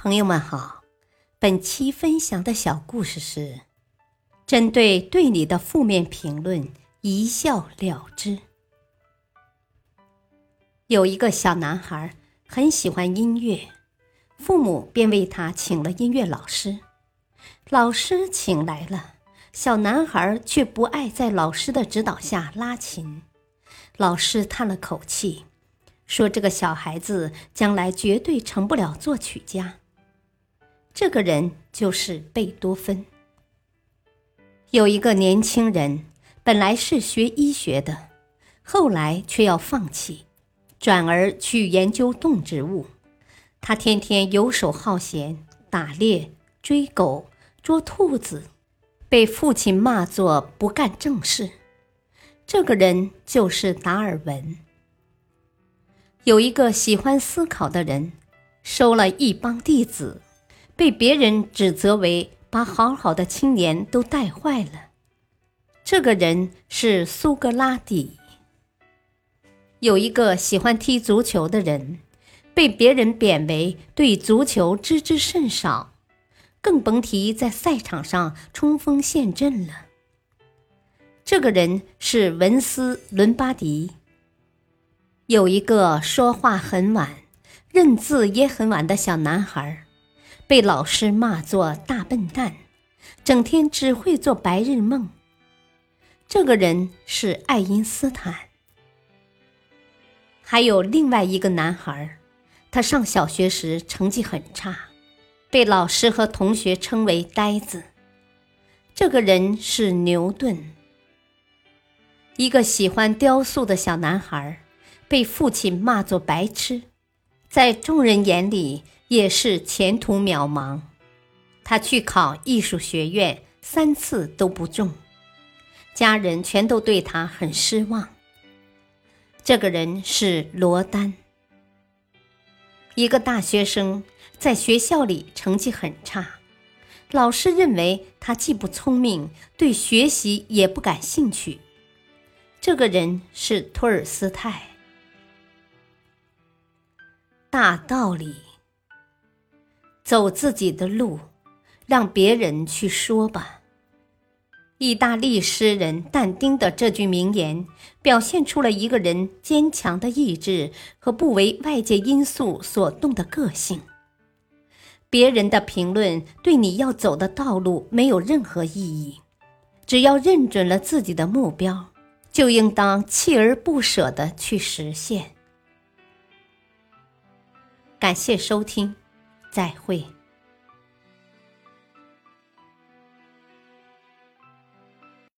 朋友们好，本期分享的小故事是：针对对你的负面评论，一笑了之。有一个小男孩很喜欢音乐，父母便为他请了音乐老师。老师请来了，小男孩却不爱在老师的指导下拉琴。老师叹了口气，说：“这个小孩子将来绝对成不了作曲家。”这个人就是贝多芬。有一个年轻人，本来是学医学的，后来却要放弃，转而去研究动植物。他天天游手好闲，打猎、追狗、捉兔子，被父亲骂作不干正事。这个人就是达尔文。有一个喜欢思考的人，收了一帮弟子。被别人指责为把好好的青年都带坏了，这个人是苏格拉底。有一个喜欢踢足球的人，被别人贬为对足球知之甚少，更甭提在赛场上冲锋陷阵了。这个人是文斯·伦巴迪。有一个说话很晚、认字也很晚的小男孩。被老师骂作大笨蛋，整天只会做白日梦。这个人是爱因斯坦。还有另外一个男孩，他上小学时成绩很差，被老师和同学称为呆子。这个人是牛顿。一个喜欢雕塑的小男孩，被父亲骂作白痴，在众人眼里。也是前途渺茫，他去考艺术学院三次都不中，家人全都对他很失望。这个人是罗丹，一个大学生，在学校里成绩很差，老师认为他既不聪明，对学习也不感兴趣。这个人是托尔斯泰，大道理。走自己的路，让别人去说吧。意大利诗人但丁的这句名言，表现出了一个人坚强的意志和不为外界因素所动的个性。别人的评论对你要走的道路没有任何意义，只要认准了自己的目标，就应当锲而不舍的去实现。感谢收听。再会。